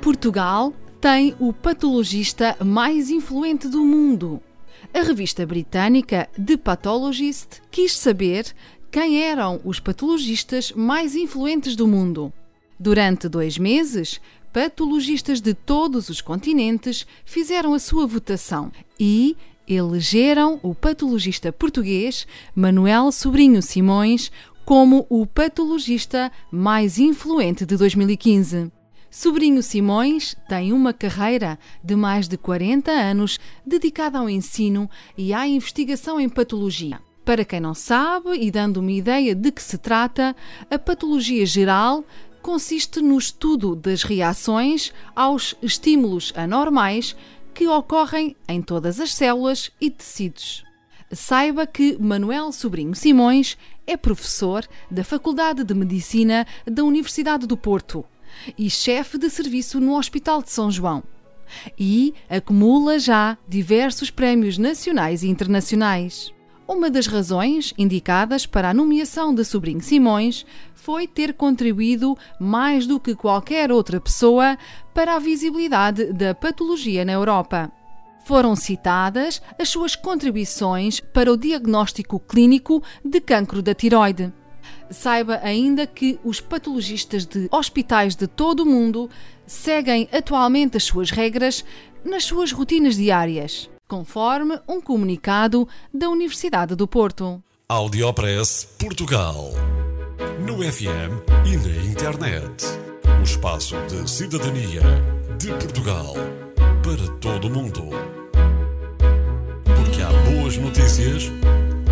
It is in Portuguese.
Portugal tem o patologista mais influente do mundo. A revista britânica The Pathologist quis saber quem eram os patologistas mais influentes do mundo. Durante dois meses, patologistas de todos os continentes fizeram a sua votação e elegeram o patologista português Manuel Sobrinho Simões como o patologista mais influente de 2015. Sobrinho Simões tem uma carreira de mais de 40 anos dedicada ao ensino e à investigação em patologia. Para quem não sabe e dando uma ideia de que se trata, a patologia geral consiste no estudo das reações aos estímulos anormais que ocorrem em todas as células e tecidos. Saiba que Manuel Sobrinho Simões é professor da Faculdade de Medicina da Universidade do Porto e chefe de serviço no Hospital de São João. E acumula já diversos prémios nacionais e internacionais. Uma das razões indicadas para a nomeação de Sobrinho Simões foi ter contribuído mais do que qualquer outra pessoa para a visibilidade da patologia na Europa. Foram citadas as suas contribuições para o diagnóstico clínico de cancro da tiroide. Saiba ainda que os patologistas de hospitais de todo o mundo seguem atualmente as suas regras nas suas rotinas diárias, conforme um comunicado da Universidade do Porto. Audiopress Portugal. No FM e na internet. O espaço de cidadania de Portugal para todo o mundo. Porque há boas notícias